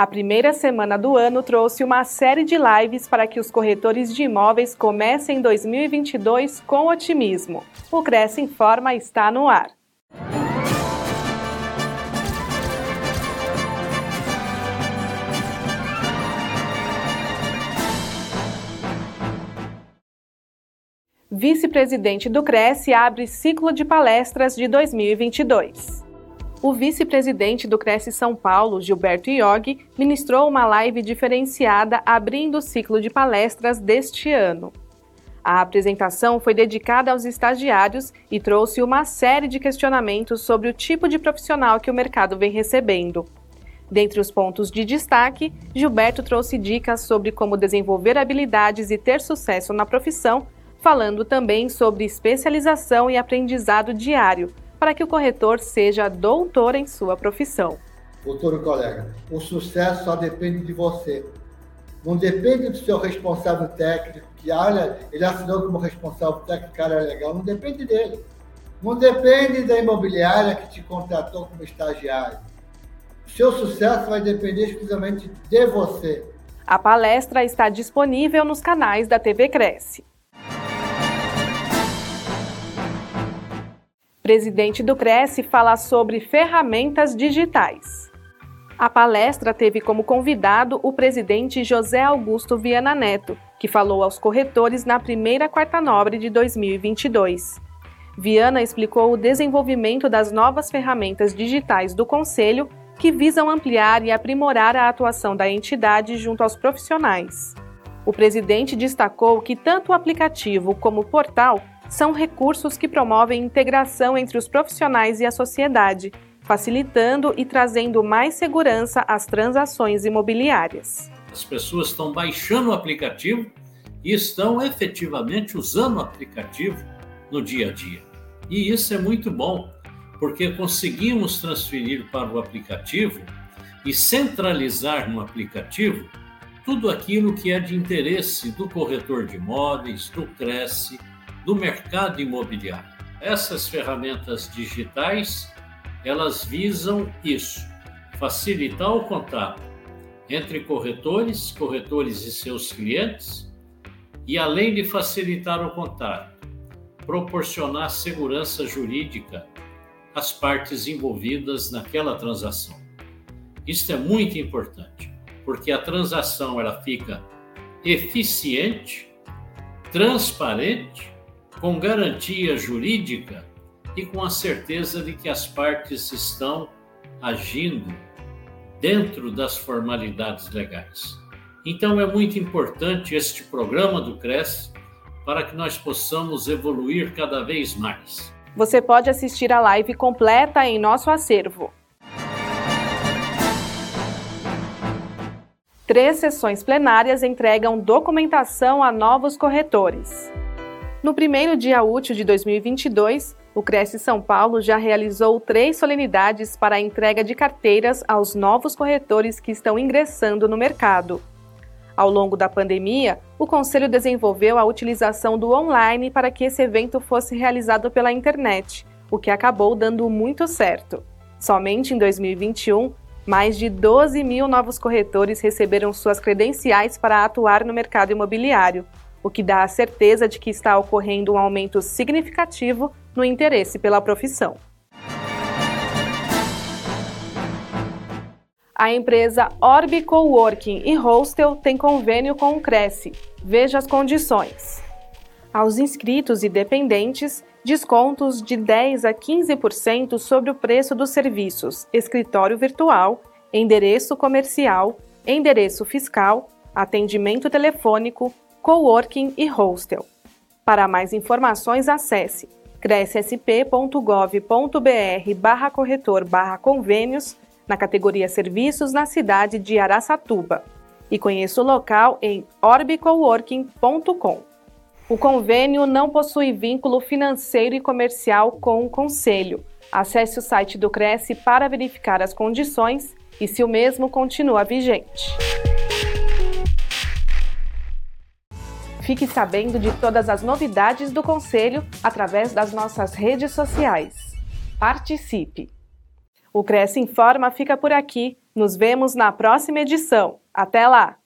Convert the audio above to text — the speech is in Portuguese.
A primeira semana do ano trouxe uma série de lives para que os corretores de imóveis comecem 2022 com otimismo. O Cresce Informa está no ar. Vice-presidente do Cresce abre ciclo de palestras de 2022. O vice-presidente do Cresce São Paulo, Gilberto Iog, ministrou uma live diferenciada abrindo o ciclo de palestras deste ano. A apresentação foi dedicada aos estagiários e trouxe uma série de questionamentos sobre o tipo de profissional que o mercado vem recebendo. Dentre os pontos de destaque, Gilberto trouxe dicas sobre como desenvolver habilidades e ter sucesso na profissão falando também sobre especialização e aprendizado diário, para que o corretor seja doutor em sua profissão. Doutor colega, o sucesso só depende de você. Não depende do seu responsável técnico, que olha, ele assinou como responsável técnico, cara é legal, não depende dele. Não depende da imobiliária que te contratou como estagiário. O seu sucesso vai depender exclusivamente de você. A palestra está disponível nos canais da TV Cresce. Presidente do Cresce fala sobre ferramentas digitais. A palestra teve como convidado o presidente José Augusto Viana Neto, que falou aos corretores na primeira quarta nobre de 2022. Viana explicou o desenvolvimento das novas ferramentas digitais do Conselho que visam ampliar e aprimorar a atuação da entidade junto aos profissionais. O presidente destacou que tanto o aplicativo como o portal são recursos que promovem integração entre os profissionais e a sociedade, facilitando e trazendo mais segurança às transações imobiliárias. As pessoas estão baixando o aplicativo e estão efetivamente usando o aplicativo no dia a dia. E isso é muito bom, porque conseguimos transferir para o aplicativo e centralizar no aplicativo tudo aquilo que é de interesse do corretor de imóveis, do Cresce, do mercado imobiliário. Essas ferramentas digitais, elas visam isso, facilitar o contato entre corretores, corretores e seus clientes, e além de facilitar o contato, proporcionar segurança jurídica às partes envolvidas naquela transação. Isso é muito importante, porque a transação ela fica eficiente, transparente com garantia jurídica e com a certeza de que as partes estão agindo dentro das formalidades legais. Então é muito importante este programa do CRES para que nós possamos evoluir cada vez mais. Você pode assistir a live completa em nosso acervo. Três sessões plenárias entregam documentação a novos corretores. No primeiro dia útil de 2022, o Cresce São Paulo já realizou três solenidades para a entrega de carteiras aos novos corretores que estão ingressando no mercado. Ao longo da pandemia, o Conselho desenvolveu a utilização do online para que esse evento fosse realizado pela internet, o que acabou dando muito certo. Somente em 2021, mais de 12 mil novos corretores receberam suas credenciais para atuar no mercado imobiliário, o que dá a certeza de que está ocorrendo um aumento significativo no interesse pela profissão. A empresa Orbi Coworking e Hostel tem convênio com o Cresce. Veja as condições. Aos inscritos e dependentes, descontos de 10 a 15% sobre o preço dos serviços escritório virtual, endereço comercial, endereço fiscal, atendimento telefônico, coworking e hostel. Para mais informações, acesse crescsp.gov.br barra corretor barra convênios na categoria Serviços na cidade de Araçatuba e conheça o local em orbicoworking.com. O convênio não possui vínculo financeiro e comercial com o Conselho. Acesse o site do Cresce para verificar as condições e se o mesmo continua vigente. Fique sabendo de todas as novidades do Conselho através das nossas redes sociais. Participe! O Cresce Informa fica por aqui. Nos vemos na próxima edição. Até lá!